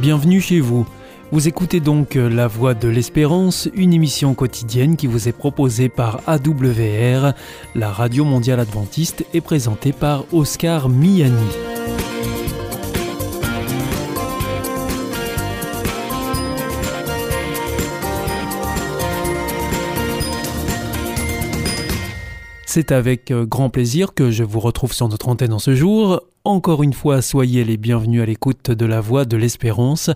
Bienvenue chez vous. Vous écoutez donc La Voix de l'Espérance, une émission quotidienne qui vous est proposée par AWR, la Radio Mondiale Adventiste, et présentée par Oscar Miani. C'est avec euh, grand plaisir que je vous retrouve sur notre antenne en ce jour. Encore une fois, soyez les bienvenus à l'écoute de la Voix de l'Espérance,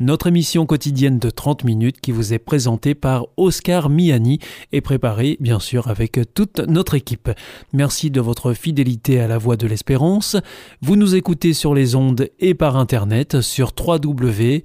notre émission quotidienne de 30 minutes qui vous est présentée par Oscar Miani et préparée bien sûr avec toute notre équipe. Merci de votre fidélité à la Voix de l'Espérance. Vous nous écoutez sur les ondes et par internet sur www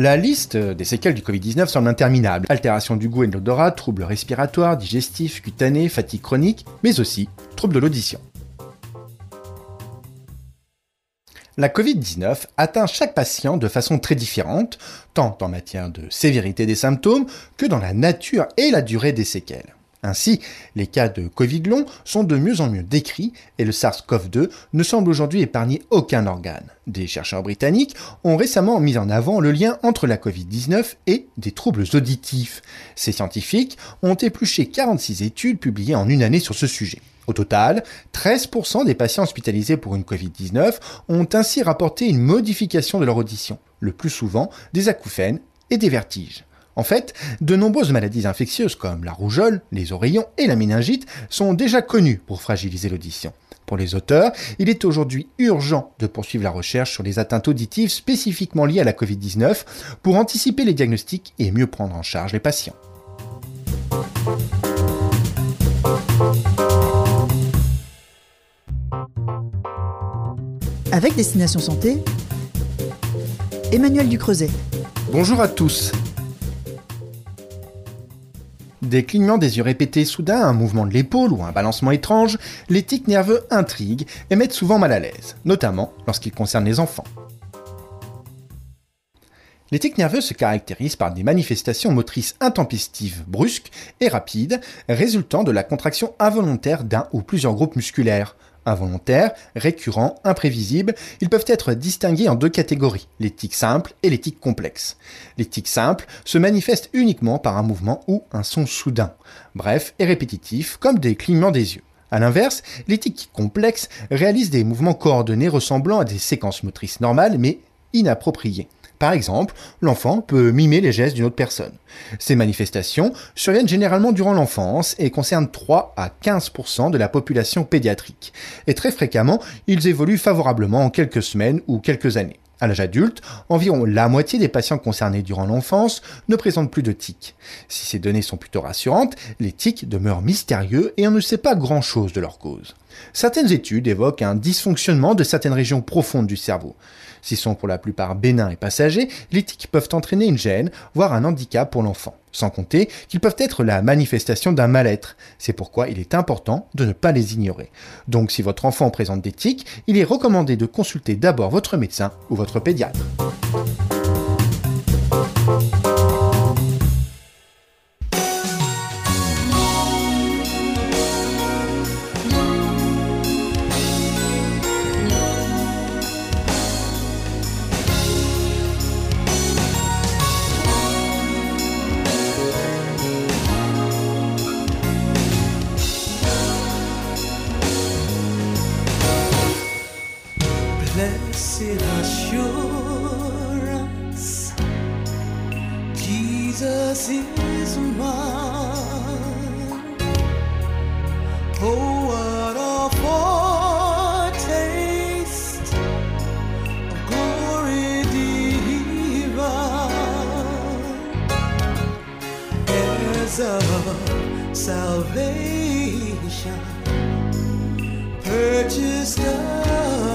La liste des séquelles du Covid-19 semble interminable. Altération du goût et de l'odorat, troubles respiratoires, digestifs, cutanés, fatigue chronique, mais aussi troubles de l'audition. La Covid-19 atteint chaque patient de façon très différente, tant en matière de sévérité des symptômes que dans la nature et la durée des séquelles. Ainsi, les cas de Covid long sont de mieux en mieux décrits et le SARS-CoV-2 ne semble aujourd'hui épargner aucun organe. Des chercheurs britanniques ont récemment mis en avant le lien entre la Covid-19 et des troubles auditifs. Ces scientifiques ont épluché 46 études publiées en une année sur ce sujet. Au total, 13% des patients hospitalisés pour une Covid-19 ont ainsi rapporté une modification de leur audition, le plus souvent des acouphènes et des vertiges. En fait, de nombreuses maladies infectieuses comme la rougeole, les oreillons et la méningite sont déjà connues pour fragiliser l'audition. Pour les auteurs, il est aujourd'hui urgent de poursuivre la recherche sur les atteintes auditives spécifiquement liées à la Covid-19 pour anticiper les diagnostics et mieux prendre en charge les patients. Avec Destination Santé, Emmanuel Ducreuset. Bonjour à tous. Des clignements des yeux répétés soudains, un mouvement de l'épaule ou un balancement étrange, les tics nerveux intriguent et mettent souvent mal à l'aise, notamment lorsqu'ils concernent les enfants. Les tics nerveux se caractérisent par des manifestations motrices intempestives, brusques et rapides, résultant de la contraction involontaire d'un ou plusieurs groupes musculaires, involontaires, récurrents, imprévisibles, ils peuvent être distingués en deux catégories, les tics simples et les tics complexes. Les tics simples se manifestent uniquement par un mouvement ou un son soudain, bref et répétitif, comme des clignements des yeux. A l'inverse, les tics complexes réalisent des mouvements coordonnés ressemblant à des séquences motrices normales mais inappropriées. Par exemple, l'enfant peut mimer les gestes d'une autre personne. Ces manifestations surviennent généralement durant l'enfance et concernent 3 à 15% de la population pédiatrique. Et très fréquemment, ils évoluent favorablement en quelques semaines ou quelques années. À l'âge adulte, environ la moitié des patients concernés durant l'enfance ne présentent plus de tics. Si ces données sont plutôt rassurantes, les tics demeurent mystérieux et on ne sait pas grand-chose de leur cause. Certaines études évoquent un dysfonctionnement de certaines régions profondes du cerveau. S'ils sont pour la plupart bénins et passagers, les tics peuvent entraîner une gêne, voire un handicap pour l'enfant. Sans compter qu'ils peuvent être la manifestation d'un mal-être. C'est pourquoi il est important de ne pas les ignorer. Donc si votre enfant présente des tics, il est recommandé de consulter d'abord votre médecin ou votre pédiatre. Blessed assurance, Jesus is mine. Oh, what a foretaste of glory divine, heirs of salvation, purchased of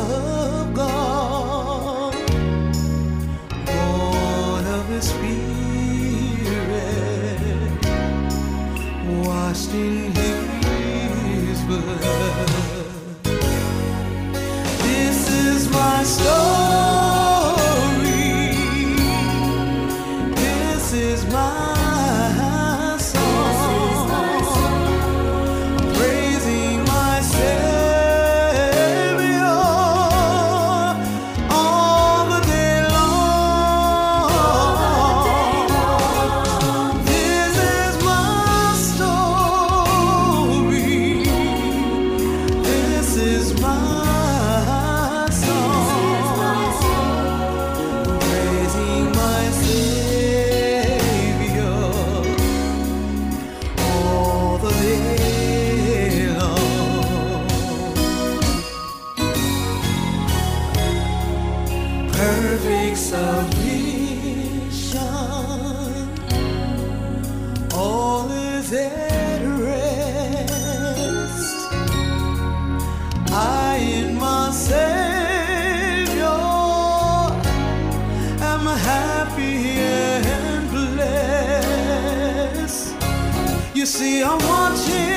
You see, I'm watching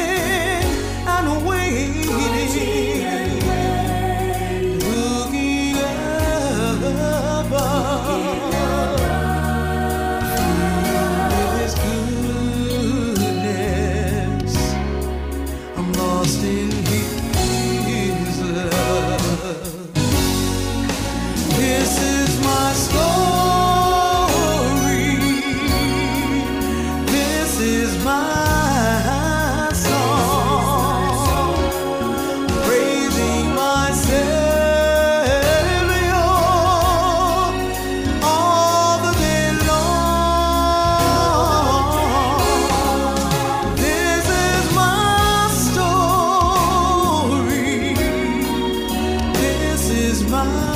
is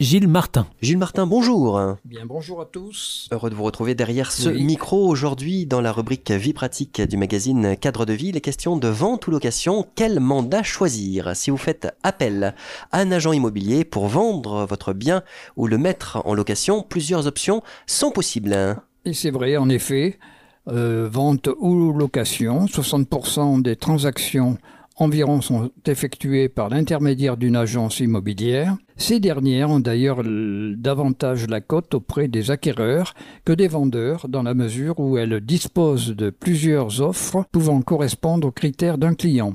Gilles Martin. Gilles Martin, bonjour. Bien, bonjour à tous. Heureux de vous retrouver derrière ce Oui. micro aujourd'hui dans la rubrique Vie pratique du magazine Cadre de vie. Les questions de vente ou location. Quel mandat choisir? Si vous faites appel à un agent immobilier pour vendre votre bien ou le mettre en location, plusieurs options sont possibles. Et c'est vrai, en effet, euh, vente ou location, 60% des transactions environ sont effectuées par l'intermédiaire d'une agence immobilière. Ces dernières ont d'ailleurs davantage la cote auprès des acquéreurs que des vendeurs dans la mesure où elles disposent de plusieurs offres pouvant correspondre aux critères d'un client.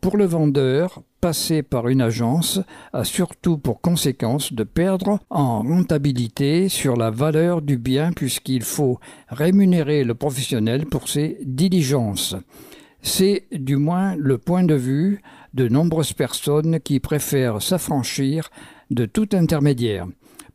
Pour le vendeur, passer par une agence a surtout pour conséquence de perdre en rentabilité sur la valeur du bien puisqu'il faut rémunérer le professionnel pour ses diligences. C'est du moins le point de vue de nombreuses personnes qui préfèrent s'affranchir de tout intermédiaire.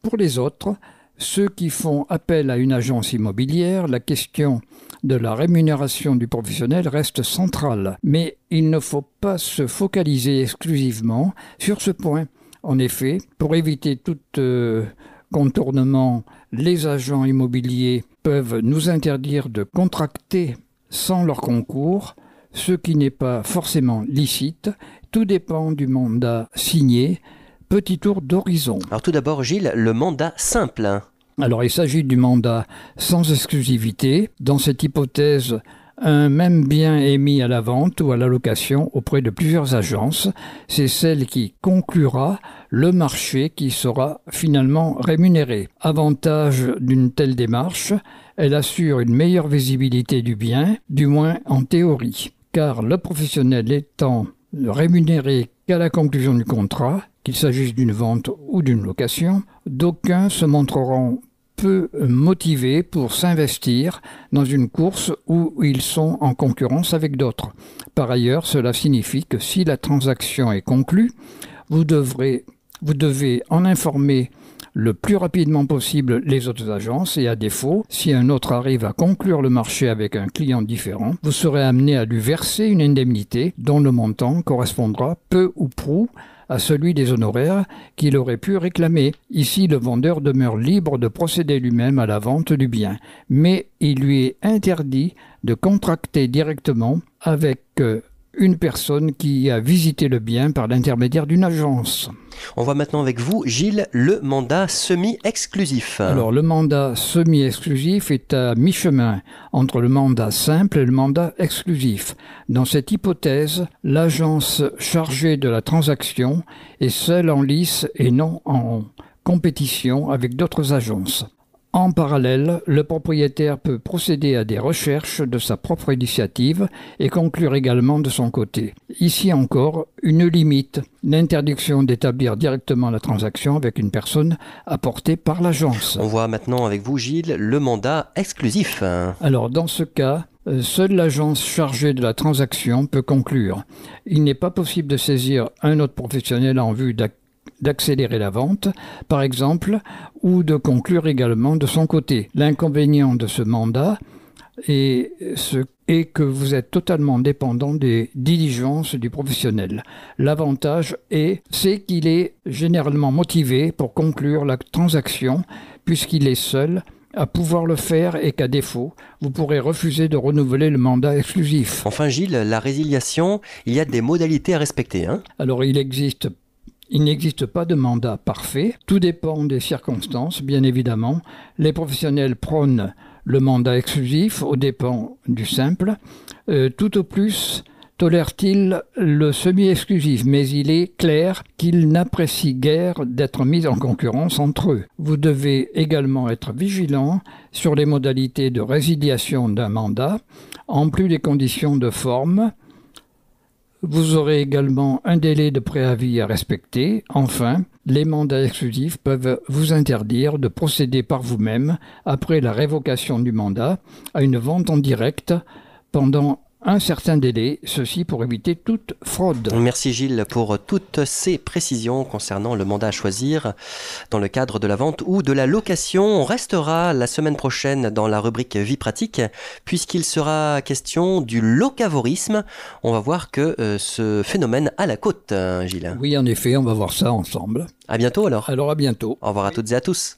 Pour les autres, ceux qui font appel à une agence immobilière, la question de la rémunération du professionnel reste centrale. Mais il ne faut pas se focaliser exclusivement sur ce point. En effet, pour éviter tout euh, contournement, les agents immobiliers peuvent nous interdire de contracter sans leur concours, ce qui n'est pas forcément licite. Tout dépend du mandat signé. Petit tour d'horizon. Alors tout d'abord, Gilles, le mandat simple. Alors il s'agit du mandat sans exclusivité. Dans cette hypothèse, un même bien est mis à la vente ou à la location auprès de plusieurs agences. C'est celle qui conclura le marché qui sera finalement rémunéré. Avantage d'une telle démarche, elle assure une meilleure visibilité du bien, du moins en théorie, car le professionnel étant rémunéré qu'à la conclusion du contrat, qu'il s'agisse d'une vente ou d'une location, d'aucuns se montreront peu motivés pour s'investir dans une course où ils sont en concurrence avec d'autres. Par ailleurs, cela signifie que si la transaction est conclue, vous, devrez, vous devez en informer le plus rapidement possible les autres agences et à défaut, si un autre arrive à conclure le marché avec un client différent, vous serez amené à lui verser une indemnité dont le montant correspondra peu ou prou à celui des honoraires qu'il aurait pu réclamer. Ici, le vendeur demeure libre de procéder lui-même à la vente du bien, mais il lui est interdit de contracter directement avec euh, une personne qui a visité le bien par l'intermédiaire d'une agence. On voit maintenant avec vous, Gilles, le mandat semi-exclusif. Alors, le mandat semi-exclusif est à mi-chemin entre le mandat simple et le mandat exclusif. Dans cette hypothèse, l'agence chargée de la transaction est seule en lice et non en compétition avec d'autres agences. En parallèle, le propriétaire peut procéder à des recherches de sa propre initiative et conclure également de son côté. Ici encore, une limite, l'interdiction d'établir directement la transaction avec une personne apportée par l'agence. On voit maintenant avec vous, Gilles, le mandat exclusif. Alors, dans ce cas, euh, seule l'agence chargée de la transaction peut conclure. Il n'est pas possible de saisir un autre professionnel en vue d'ac- d'accélérer la vente, par exemple, ou de conclure également de son côté. L'inconvénient de ce mandat est, ce, est que vous êtes totalement dépendant des diligences du professionnel. L'avantage est, c'est qu'il est généralement motivé pour conclure la transaction, puisqu'il est seul à pouvoir le faire et qu'à défaut, vous pourrez refuser de renouveler le mandat exclusif. Enfin, Gilles, la résiliation, il y a des modalités à respecter. Hein Alors, il existe il n'existe pas de mandat parfait, tout dépend des circonstances, bien évidemment. Les professionnels prônent le mandat exclusif aux dépens du simple. Euh, tout au plus tolère-t-il le semi-exclusif, mais il est clair qu'ils n'apprécient guère d'être mis en concurrence entre eux. Vous devez également être vigilant sur les modalités de résiliation d'un mandat, en plus des conditions de forme, vous aurez également un délai de préavis à respecter. Enfin, les mandats exclusifs peuvent vous interdire de procéder par vous-même, après la révocation du mandat, à une vente en direct pendant un certain délai, ceci pour éviter toute fraude. Merci Gilles pour toutes ces précisions concernant le mandat à choisir dans le cadre de la vente ou de la location. On restera la semaine prochaine dans la rubrique vie pratique puisqu'il sera question du locavorisme. On va voir que euh, ce phénomène a la côte, hein, Gilles. Oui, en effet, on va voir ça ensemble. À bientôt alors. Alors à bientôt. Au revoir à toutes et à tous.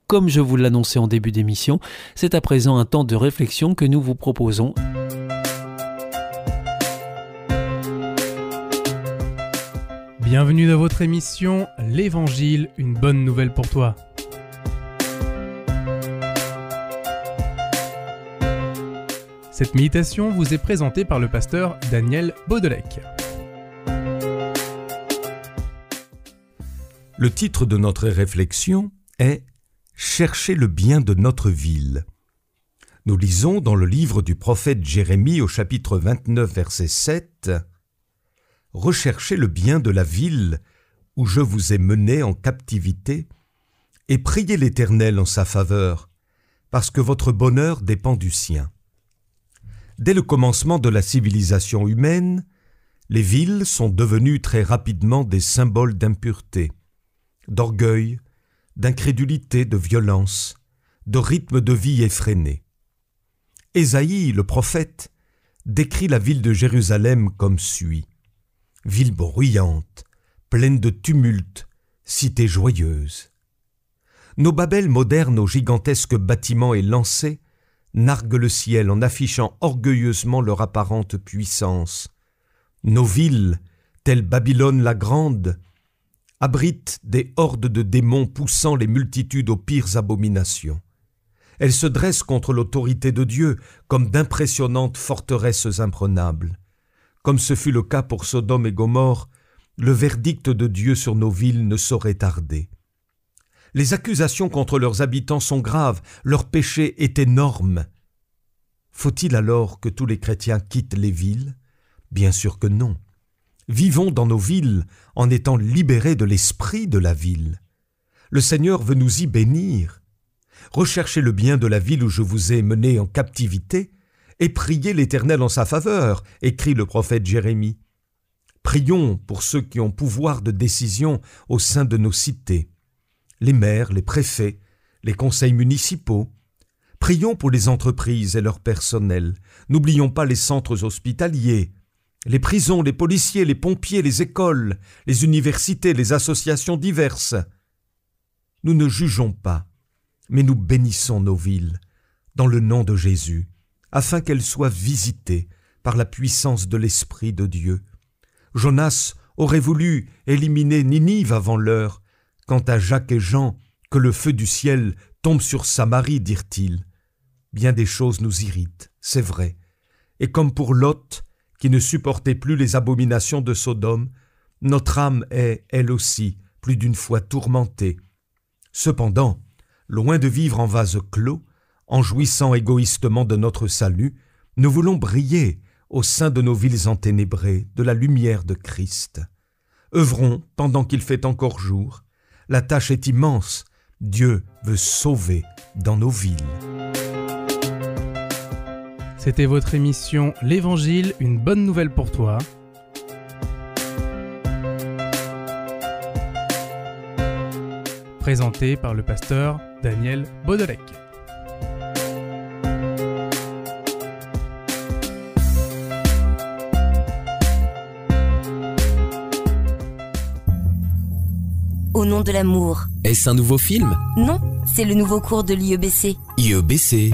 Comme je vous l'annonçais en début d'émission, c'est à présent un temps de réflexion que nous vous proposons. Bienvenue dans votre émission L'Évangile, une bonne nouvelle pour toi. Cette méditation vous est présentée par le pasteur Daniel Baudelec. Le titre de notre réflexion est Chercher le bien de notre ville. Nous lisons dans le livre du prophète Jérémie au chapitre 29 verset 7 Recherchez le bien de la ville où je vous ai mené en captivité et priez l'Éternel en sa faveur, parce que votre bonheur dépend du sien. Dès le commencement de la civilisation humaine, les villes sont devenues très rapidement des symboles d'impureté, d'orgueil, d'incrédulité, de violence, de rythme de vie effréné. Ésaïe, le prophète, décrit la ville de Jérusalem comme suit. Ville bruyante, pleine de tumulte, cité joyeuse. Nos Babels modernes aux gigantesques bâtiments élancés narguent le ciel en affichant orgueilleusement leur apparente puissance. Nos villes, telles Babylone la Grande, abritent des hordes de démons poussant les multitudes aux pires abominations. Elles se dressent contre l'autorité de Dieu comme d'impressionnantes forteresses imprenables. Comme ce fut le cas pour Sodome et Gomorre, le verdict de Dieu sur nos villes ne saurait tarder. Les accusations contre leurs habitants sont graves, leur péché est énorme. Faut-il alors que tous les chrétiens quittent les villes? Bien sûr que non. Vivons dans nos villes en étant libérés de l'esprit de la ville. Le Seigneur veut nous y bénir. Recherchez le bien de la ville où je vous ai mené en captivité, et priez l'Éternel en sa faveur, écrit le prophète Jérémie. Prions pour ceux qui ont pouvoir de décision au sein de nos cités, les maires, les préfets, les conseils municipaux. Prions pour les entreprises et leur personnel. N'oublions pas les centres hospitaliers, les prisons, les policiers, les pompiers, les écoles, les universités, les associations diverses. Nous ne jugeons pas, mais nous bénissons nos villes, dans le nom de Jésus, afin qu'elles soient visitées par la puissance de l'Esprit de Dieu. Jonas aurait voulu éliminer Ninive avant l'heure. Quant à Jacques et Jean, que le feu du ciel tombe sur Samarie, dirent-ils. Bien des choses nous irritent, c'est vrai. Et comme pour Lot, qui ne supportait plus les abominations de Sodome, notre âme est, elle aussi, plus d'une fois tourmentée. Cependant, loin de vivre en vase clos, en jouissant égoïstement de notre salut, nous voulons briller au sein de nos villes enténébrées de la lumière de Christ. Œuvrons pendant qu'il fait encore jour. La tâche est immense. Dieu veut sauver dans nos villes. C'était votre émission L'Évangile, une bonne nouvelle pour toi. Présentée par le pasteur Daniel Baudelec. Au nom de l'amour. Est-ce un nouveau film? Non, c'est le nouveau cours de l'IEBC. IEBC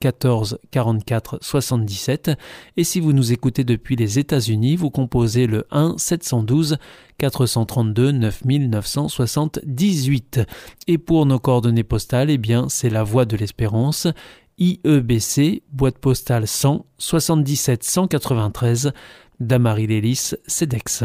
14 44 77 et si vous nous écoutez depuis les États-Unis, vous composez le 1 712 432 9978 et pour nos coordonnées postales, eh bien c'est la Voie de l'Espérance. IEBC boîte postale 100 77 193 Damary-Lélis Cedex.